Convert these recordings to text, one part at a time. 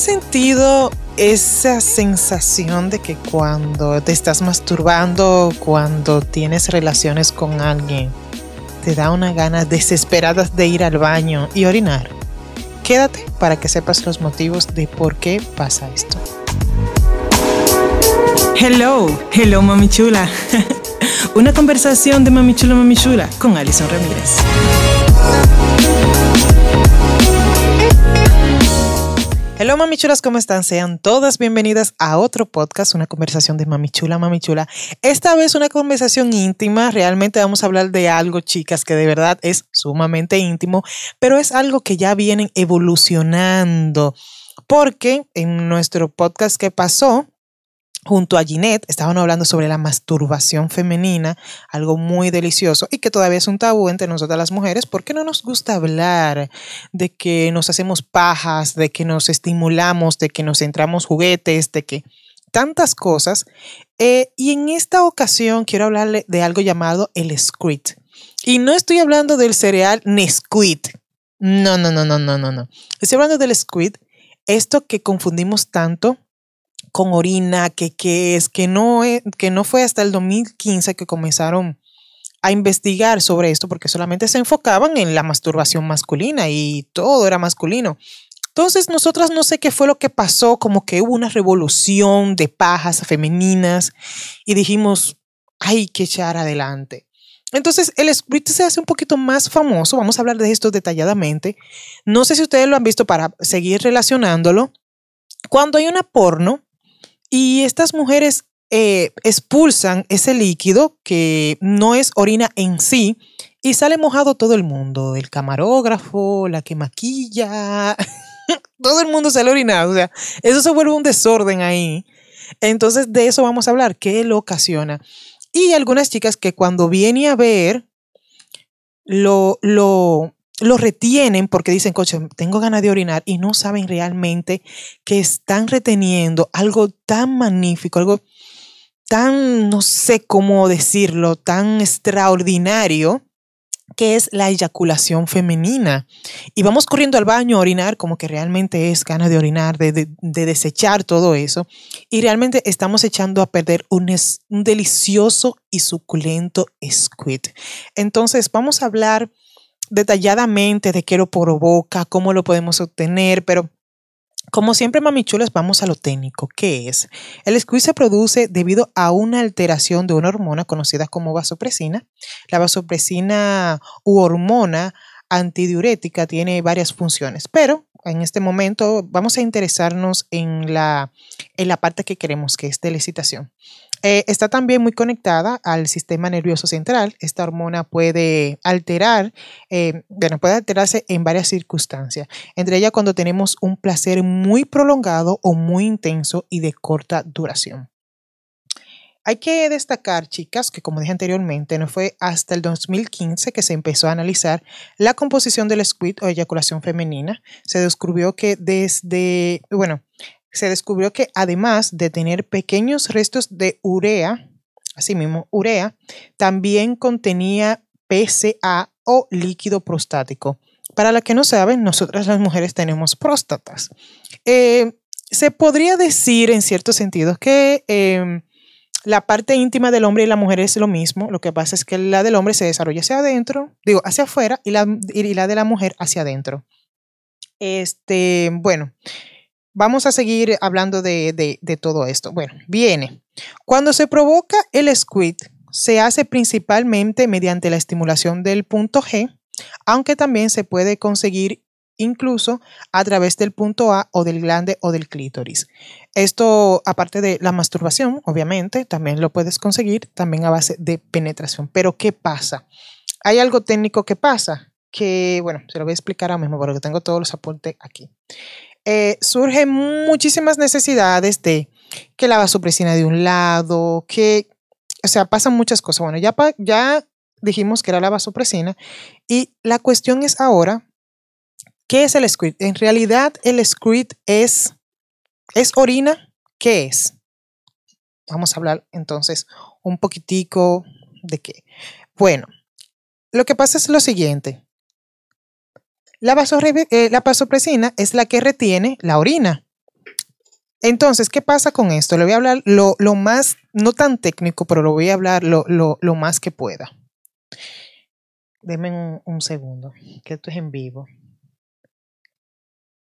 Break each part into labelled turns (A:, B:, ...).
A: sentido esa sensación de que cuando te estás masturbando, cuando tienes relaciones con alguien, te da una gana desesperada de ir al baño y orinar? Quédate para que sepas los motivos de por qué pasa esto. Hello, hello mami chula. Una conversación de mami chula, mami chula con Alison Ramírez. Hello mami chulas, ¿cómo están? Sean todas bienvenidas a otro podcast, una conversación de mami chula, mami chula. Esta vez una conversación íntima, realmente vamos a hablar de algo, chicas, que de verdad es sumamente íntimo, pero es algo que ya vienen evolucionando, porque en nuestro podcast que pasó, junto a Ginette estaban hablando sobre la masturbación femenina, algo muy delicioso y que todavía es un tabú entre nosotras las mujeres porque no nos gusta hablar de que nos hacemos pajas, de que nos estimulamos, de que nos entramos juguetes, de que tantas cosas. Eh, y en esta ocasión quiero hablarle de algo llamado el squid. Y no estoy hablando del cereal Nesquid. No, no, no, no, no, no, no. Estoy hablando del squid, esto que confundimos tanto con orina, que, que es, que no, que no fue hasta el 2015 que comenzaron a investigar sobre esto porque solamente se enfocaban en la masturbación masculina y todo era masculino. Entonces, nosotras no sé qué fue lo que pasó, como que hubo una revolución de pajas femeninas y dijimos, hay que echar adelante. Entonces, el script se hace un poquito más famoso, vamos a hablar de esto detalladamente. No sé si ustedes lo han visto para seguir relacionándolo. Cuando hay una porno, y estas mujeres eh, expulsan ese líquido que no es orina en sí y sale mojado todo el mundo, el camarógrafo, la que maquilla, todo el mundo sale orinado, o sea, eso se vuelve un desorden ahí. Entonces de eso vamos a hablar, qué lo ocasiona. Y algunas chicas que cuando viene a ver, lo, lo, lo retienen porque dicen, coche, tengo ganas de orinar y no saben realmente que están reteniendo algo tan magnífico, algo tan, no sé cómo decirlo, tan extraordinario que es la eyaculación femenina. Y vamos corriendo al baño a orinar como que realmente es ganas de orinar, de, desechar todo eso. Y realmente estamos echando a perder un, un delicioso y suculento squid. Entonces vamos a hablar detalladamente de qué lo provoca, cómo lo podemos obtener, pero como siempre, mamichulas, vamos a lo técnico. ¿Qué es? El squeeze se produce debido a una alteración de una hormona conocida como vasopresina. La vasopresina u hormona antidiurética tiene varias funciones, pero en este momento vamos a interesarnos en la, en la parte que queremos, que es de la excitación. Eh, está también muy conectada al sistema nervioso central. Esta hormona puede alterar, eh, bueno, puede alterarse en varias circunstancias, entre ellas cuando tenemos un placer muy prolongado o muy intenso y de corta duración. Hay que destacar, chicas, que como dije anteriormente, no fue hasta el 2015 que se empezó a analizar la composición del squid o eyaculación femenina. Se descubrió que desde, bueno, se descubrió que además de tener pequeños restos de urea, así mismo urea, también contenía PSA o líquido prostático. Para la que no saben, nosotras las mujeres tenemos próstatas. Eh, se podría decir en cierto sentido que em, la parte íntima del hombre y la mujer es lo mismo. Lo que pasa es que la del hombre se desarrolla hacia adentro, digo, hacia afuera, y la, y la de la mujer hacia adentro. Este, bueno, Vamos a seguir hablando de, todo esto. Bueno, viene. Cuando se provoca el squid, se hace principalmente mediante la estimulación del punto G, aunque también se puede conseguir incluso a través del punto A o del glande o del clítoris. Esto, aparte de la masturbación, obviamente, también lo puedes conseguir también a base de penetración. Pero, ¿qué pasa? Hay algo técnico que pasa, que, bueno, se lo voy a explicar ahora mismo porque tengo todos los apuntes aquí. Eh, surgen muchísimas necesidades de que la vasopresina de un lado, que, o sea, pasan muchas cosas. Bueno, ya, ya dijimos que era la vasopresina y la cuestión es ahora, ¿qué es el squid? En realidad el squid es, es orina, ¿qué es? Vamos a hablar entonces un poquitico de qué. Bueno, lo que pasa es lo siguiente. La, eh, la vasopresina es la que retiene la orina. Entonces, ¿qué pasa con esto? Le voy a hablar lo, más, no tan técnico, pero lo voy a hablar lo, más que pueda. Denme un, un, segundo, que esto es en vivo.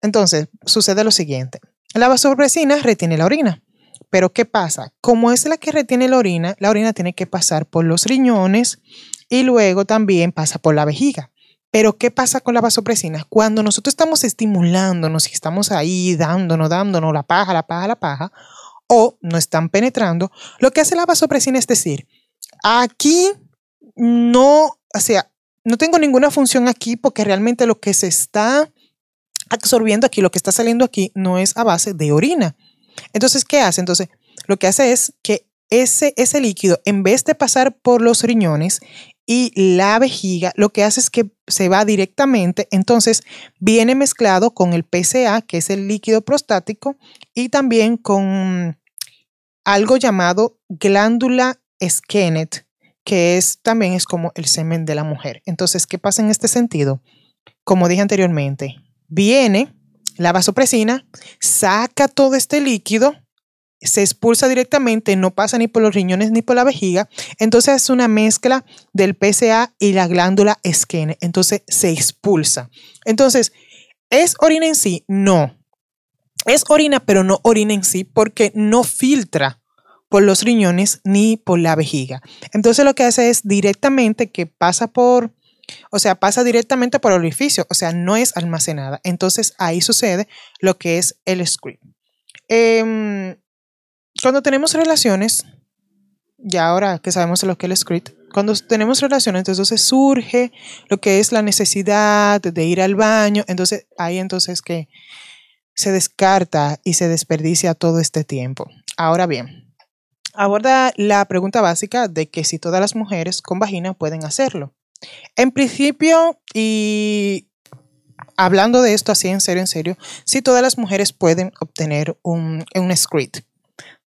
A: Entonces, sucede lo siguiente. La vasopresina retiene la orina. Pero ¿qué pasa? Como es la que retiene la orina, la orina tiene que pasar por los riñones y luego también pasa por la vejiga. Pero ¿qué pasa con la vasopresina? Cuando nosotros estamos estimulándonos y estamos ahí dándonos, dándonos la paja, la paja, la paja, o no están penetrando, lo que hace la vasopresina es decir, aquí no, o sea, no tengo ninguna función aquí porque realmente lo que se está absorbiendo aquí, lo que está saliendo aquí, no es a base de orina. Entonces, ¿qué hace? Entonces, lo que hace es que ese, ese líquido, en vez de pasar por los riñones y la vejiga, lo que hace es que se va directamente, entonces viene mezclado con el PCA, que es el líquido prostático, y también con algo llamado glándula Skenet, que es también es como el semen de la mujer. Entonces, ¿qué pasa en este sentido? Como dije anteriormente, viene la vasopresina, saca todo este líquido se expulsa directamente, no pasa ni por los riñones ni por la vejiga. Entonces es una mezcla del PSA y la glándula esquene. Entonces se expulsa. Entonces, ¿es orina en sí? No. Es orina, pero no orina en sí porque no filtra por los riñones ni por la vejiga. Entonces lo que hace es directamente que pasa por, o sea, pasa directamente por el orificio, o sea, no es almacenada. Entonces ahí sucede lo que es el script. Em, cuando tenemos relaciones, ya ahora que sabemos lo que es el script, cuando tenemos relaciones, entonces surge lo que es la necesidad de ir al baño, entonces ahí entonces que se descarta y se desperdicia todo este tiempo. Ahora bien, aborda la pregunta básica de que si todas las mujeres con vagina pueden hacerlo. En principio, y hablando de esto así en serio, en serio, si todas las mujeres pueden obtener un, un script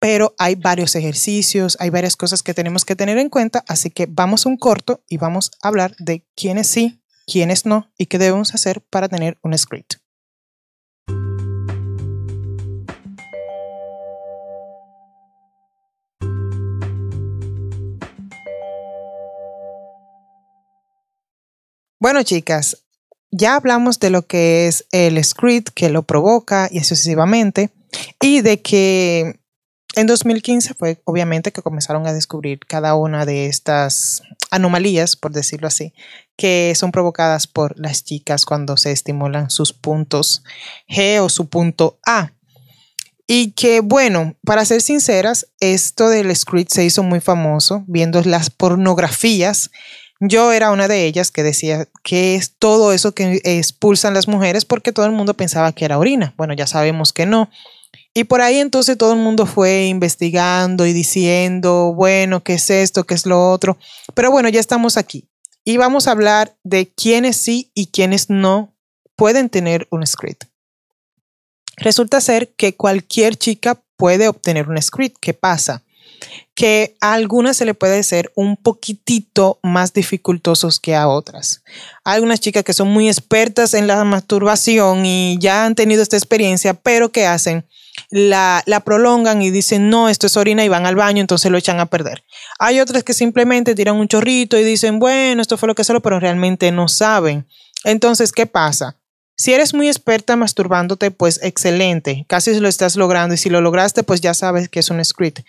A: pero hay varios ejercicios, hay varias cosas que tenemos que tener en cuenta, así que vamos a un corto y vamos a hablar de quiénes sí, quiénes no y qué debemos hacer para tener un script. Bueno, chicas, ya hablamos de lo que es el script, que lo provoca y sucesivamente, y de que en 2015 fue obviamente que comenzaron a descubrir cada una de estas anomalías, por decirlo así, que son provocadas por las chicas cuando se estimulan sus puntos G o su punto A. Y que, bueno, para ser sinceras, esto del script se hizo muy famoso viendo las pornografías. Yo era una de ellas que decía que es todo eso que expulsan las mujeres porque todo el mundo pensaba que era orina. Bueno, ya sabemos que no. Y por ahí entonces todo el mundo fue investigando y diciendo, bueno, ¿qué es esto? ¿Qué es lo otro? Pero bueno, ya estamos aquí. Y vamos a hablar de quiénes sí y quiénes no pueden tener un script. Resulta ser que cualquier chica puede obtener un script. ¿Qué pasa? que a algunas se le puede ser un poquitito más dificultosos que a otras. Hay algunas chicas que son muy expertas en la masturbación y ya han tenido esta experiencia, pero ¿qué hacen? La, prolongan y dicen, no, esto es orina y van al baño, entonces lo echan a perder. Hay otras que simplemente tiran un chorrito y dicen, bueno, esto fue lo que solo, pero realmente no saben. Entonces, ¿qué pasa? Si eres muy experta masturbándote, pues excelente, casi lo estás logrando y si lo lograste, pues ya sabes que es un script.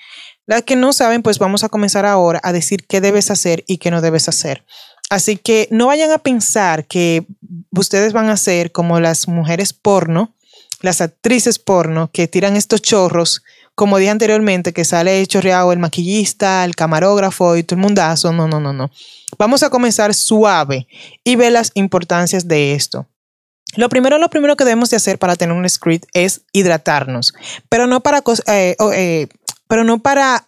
A: Las que no saben, pues vamos a comenzar ahora a decir qué debes hacer y qué no debes hacer. Así que no vayan a pensar que ustedes van a ser como las mujeres porno, las actrices porno que tiran estos chorros, como dije anteriormente, que sale chorreado el maquillista, el camarógrafo y todo el mundazo. No, no, no, no. Vamos a comenzar suave y ver las importancias de esto. Lo primero, lo primero que debemos de hacer para tener un script es hidratarnos, pero no para eh, eh, pero no para,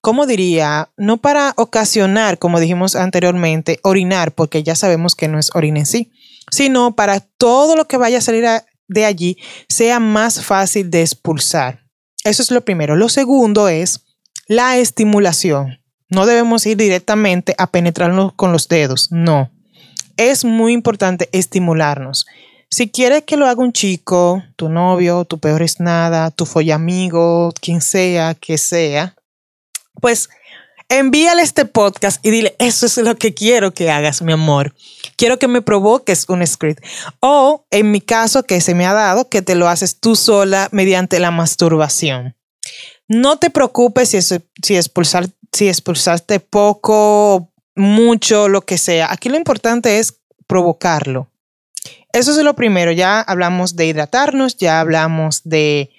A: ¿cómo diría? No para ocasionar, como dijimos anteriormente, orinar, porque ya sabemos que no es orina en sí, sino para todo lo que vaya a salir de allí sea más fácil de expulsar. Eso es lo primero. Lo segundo es la estimulación. No debemos ir directamente a penetrarnos con los dedos, no. Es muy importante estimularnos. Si quieres que lo haga un chico, tu novio, tu peor es nada, tu amigo, quien sea, que sea, pues envíale este podcast y dile, eso es lo que quiero que hagas, mi amor. Quiero que me provoques un script. O en mi caso, que se me ha dado, que te lo haces tú sola mediante la masturbación. No te preocupes si, si, expulsar, si expulsaste poco, mucho, lo que sea. Aquí lo importante es provocarlo. Eso es lo primero. Ya hablamos de hidratarnos, ya hablamos de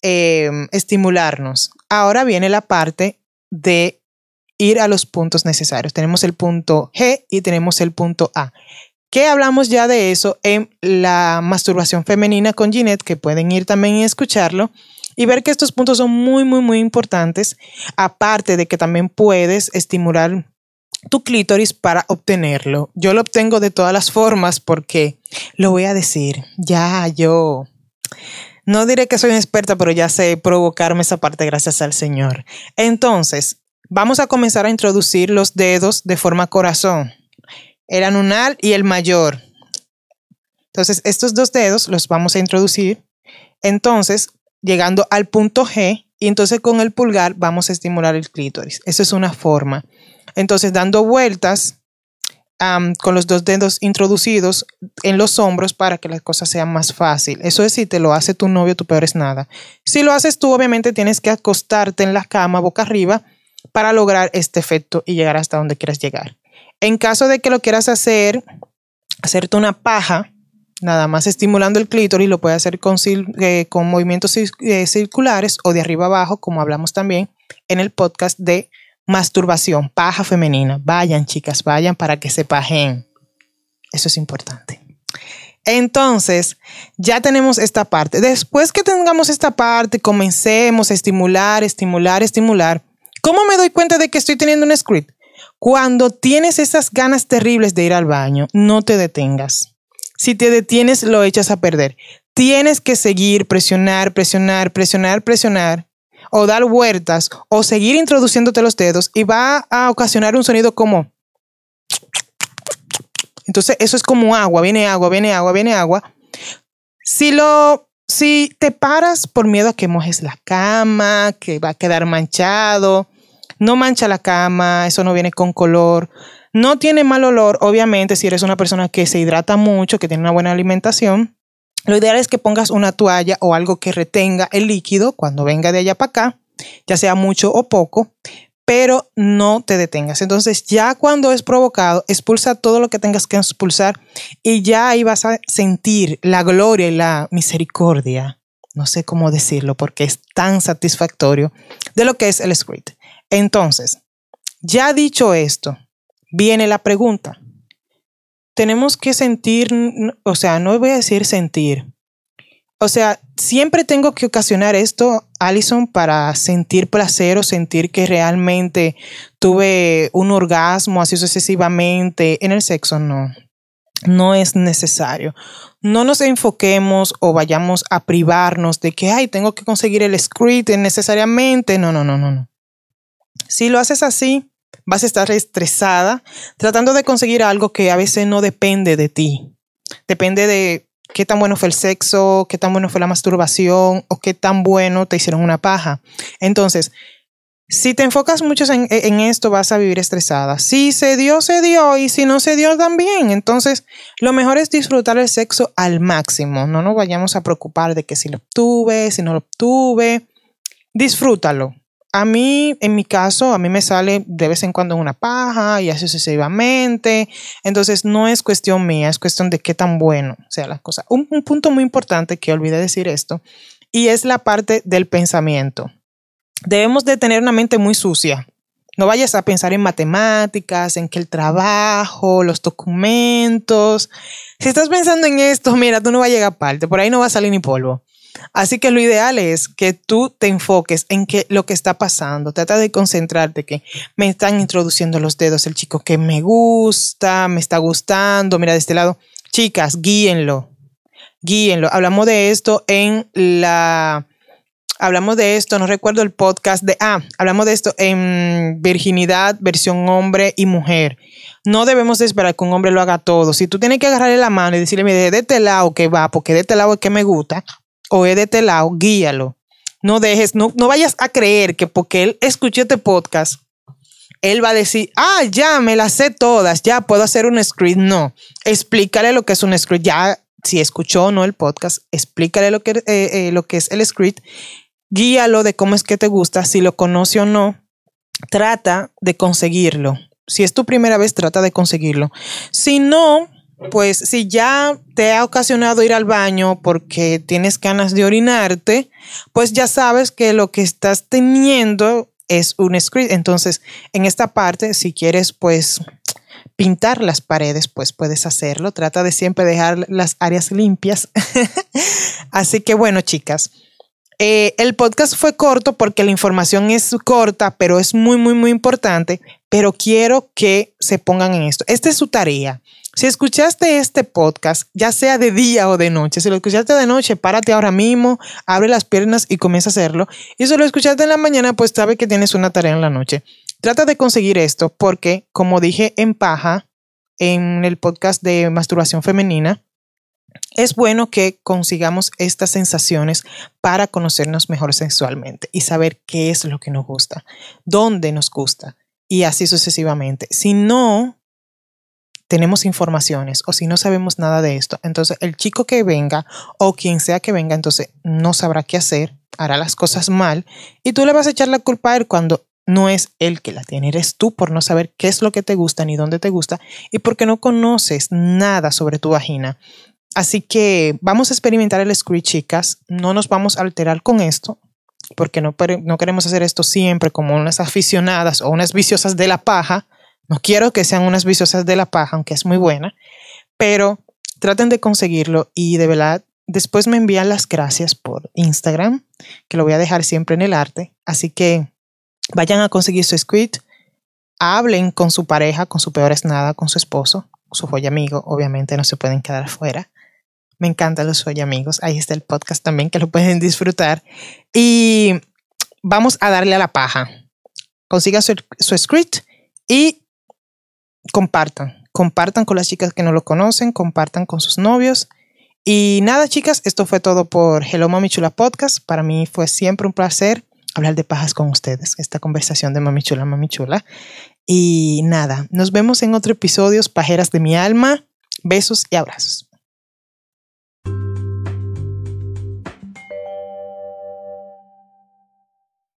A: em, estimularnos. Ahora viene la parte de ir a los puntos necesarios. Tenemos el punto G y tenemos el punto A. Que hablamos ya de eso en la masturbación femenina con Ginette, que pueden ir también y escucharlo y ver que estos puntos son muy, muy, muy importantes, aparte de que también puedes estimular tu clítoris para obtenerlo. Yo lo obtengo de todas las formas porque lo voy a decir, ya yo no diré que soy una experta, pero ya sé provocarme esa parte gracias al Señor. Entonces, vamos a comenzar a introducir los dedos de forma corazón, el anual y el mayor. Entonces, estos dos dedos los vamos a introducir. Entonces, llegando al punto G y entonces con el pulgar vamos a estimular el clítoris. Eso es una forma. Entonces dando vueltas con los dos dedos introducidos en los hombros para que la cosa sea más fácil. Eso es si te lo hace tu novio, tu peor es nada. Si lo haces tú, obviamente tienes que acostarte en la cama boca arriba para lograr este efecto y llegar hasta donde quieras llegar. En caso de que lo quieras hacer, hacerte una paja, nada más estimulando el clítoris, lo puede hacer con, eh, con movimientos eh, circulares o de arriba abajo, como hablamos también en el podcast de masturbación, paja femenina. Vayan, chicas, vayan para que se pajen. Eso es importante. Entonces, ya tenemos esta parte. Después que tengamos esta parte, comencemos a estimular, estimular, estimular. ¿Cómo me doy cuenta de que estoy teniendo un script? Cuando tienes esas ganas terribles de ir al baño, no te detengas. Si te detienes, lo echas a perder. Tienes que seguir, presionar, presionar, presionar, presionar, o dar vueltas, o seguir introduciéndote los dedos y va a ocasionar un sonido como... Entonces, eso es como agua, viene agua, viene agua, viene agua. Si lo, si te paras por miedo a que mojes la cama, que va a quedar manchado, no mancha la cama, eso no viene con color. No tiene mal olor, obviamente, si eres una persona que se hidrata mucho, que tiene una buena alimentación. Lo ideal es que pongas una toalla o algo que retenga el líquido cuando venga de allá para acá, ya sea mucho o poco, pero no te detengas. Entonces, ya cuando es provocado, expulsa todo lo que tengas que expulsar y ya ahí vas a sentir la gloria y la misericordia. No sé cómo decirlo porque es tan satisfactorio de lo que es el script. Entonces, ya dicho esto, viene la pregunta. Tenemos que sentir, o sea, no voy a decir sentir. O sea, siempre tengo que ocasionar esto, Alison, para sentir placer o sentir que realmente tuve un orgasmo así sucesivamente en el sexo. No, no es necesario. No nos enfoquemos o vayamos a privarnos de que, ay, tengo que conseguir el script necesariamente. No, no, no, no, no. Si lo haces así, vas a estar estresada tratando de conseguir algo que a veces no depende de ti. Depende de qué tan bueno fue el sexo, qué tan bueno fue la masturbación o qué tan bueno te hicieron una paja. Entonces, si te enfocas mucho en, esto, vas a vivir estresada. Si se dio, se dio, y si no se dio, también. Entonces, lo mejor es disfrutar el sexo al máximo. No nos vayamos a preocupar de que si lo obtuve, si no lo obtuve. Disfrútalo. A mí, en mi caso, a mí me sale de vez en cuando una paja y así sucesivamente. Entonces, no es cuestión mía, es cuestión de qué tan bueno sea las cosas. Un, un punto muy importante que olvidé decir esto, y es la parte del pensamiento. Debemos de tener una mente muy sucia. No vayas a pensar en matemáticas, en que el trabajo, los documentos. Si estás pensando en esto, mira, tú no vas a llegar a parte, por ahí no va a salir ni polvo. Así que lo ideal es que tú te enfoques en que lo que está pasando. Trata de concentrarte que me están introduciendo los dedos el chico que me gusta, me está gustando. Mira de este lado. Chicas, guíenlo. Guíenlo. Hablamos de esto en la hablamos de esto, no recuerdo el podcast de, ah, hablamos de esto en virginidad, versión hombre y mujer. No debemos esperar que un hombre lo haga todo. Si tú tienes que agarrarle la mano y decirle, mire, de este lado que va, porque de este lado es que me gusta, o es de este guíalo. No dejes, no, no vayas a creer que porque él escuchó este podcast, él va a decir, ah, ya me las sé todas, ya puedo hacer un script. No, explícale lo que es un script. Ya, si escuchó o no el podcast, explícale lo que, eh, eh, lo que es el script guíalo de cómo es que te gusta, si lo conoce o no, trata de conseguirlo. Si es tu primera vez, trata de conseguirlo. Si no, pues si ya te ha ocasionado ir al baño porque tienes ganas de orinarte, pues ya sabes que lo que estás teniendo es un script. Entonces, en esta parte, si quieres, pues pintar las paredes, pues puedes hacerlo. Trata de siempre dejar las áreas limpias. Así que bueno, chicas, eh, el podcast fue corto porque la información es corta, pero es muy, muy, muy importante. Pero quiero que se pongan en esto. Esta es su tarea. Si escuchaste este podcast, ya sea de día o de noche, si lo escuchaste de noche, párate ahora mismo, abre las piernas y comienza a hacerlo. Y si lo escuchaste en la mañana, pues sabe que tienes una tarea en la noche. Trata de conseguir esto porque, como dije en paja, en el podcast de masturbación femenina, es bueno que consigamos estas sensaciones para conocernos mejor sexualmente y saber qué es lo que nos gusta, dónde nos gusta y así sucesivamente. Si no tenemos informaciones o si no sabemos nada de esto, entonces el chico que venga o quien sea que venga, entonces no sabrá qué hacer, hará las cosas mal y tú le vas a echar la culpa a él cuando no es él que la tiene, eres tú por no saber qué es lo que te gusta ni dónde te gusta y porque no conoces nada sobre tu vagina. Así que vamos a experimentar el script, chicas. No nos vamos a alterar con esto, porque no, no queremos hacer esto siempre como unas aficionadas o unas viciosas de la paja. No quiero que sean unas viciosas de la paja, aunque es muy buena, pero traten de conseguirlo y de verdad después me envían las gracias por Instagram, que lo voy a dejar siempre en el arte. Así que vayan a conseguir su script, hablen con su pareja, con su peor es nada, con su esposo, su joya amigo, obviamente no se pueden quedar fuera. Me encantan los Soy Amigos. Ahí está el podcast también que lo pueden disfrutar. Y vamos a darle a la paja. Consigan su, su script y compartan. Compartan con las chicas que no lo conocen, compartan con sus novios. Y nada, chicas, esto fue todo por Hello Mami Chula Podcast. Para mí fue siempre un placer hablar de pajas con ustedes, esta conversación de Mami Chula, Mami Chula. Y nada, nos vemos en otro episodio, Pajeras de mi alma. Besos y abrazos.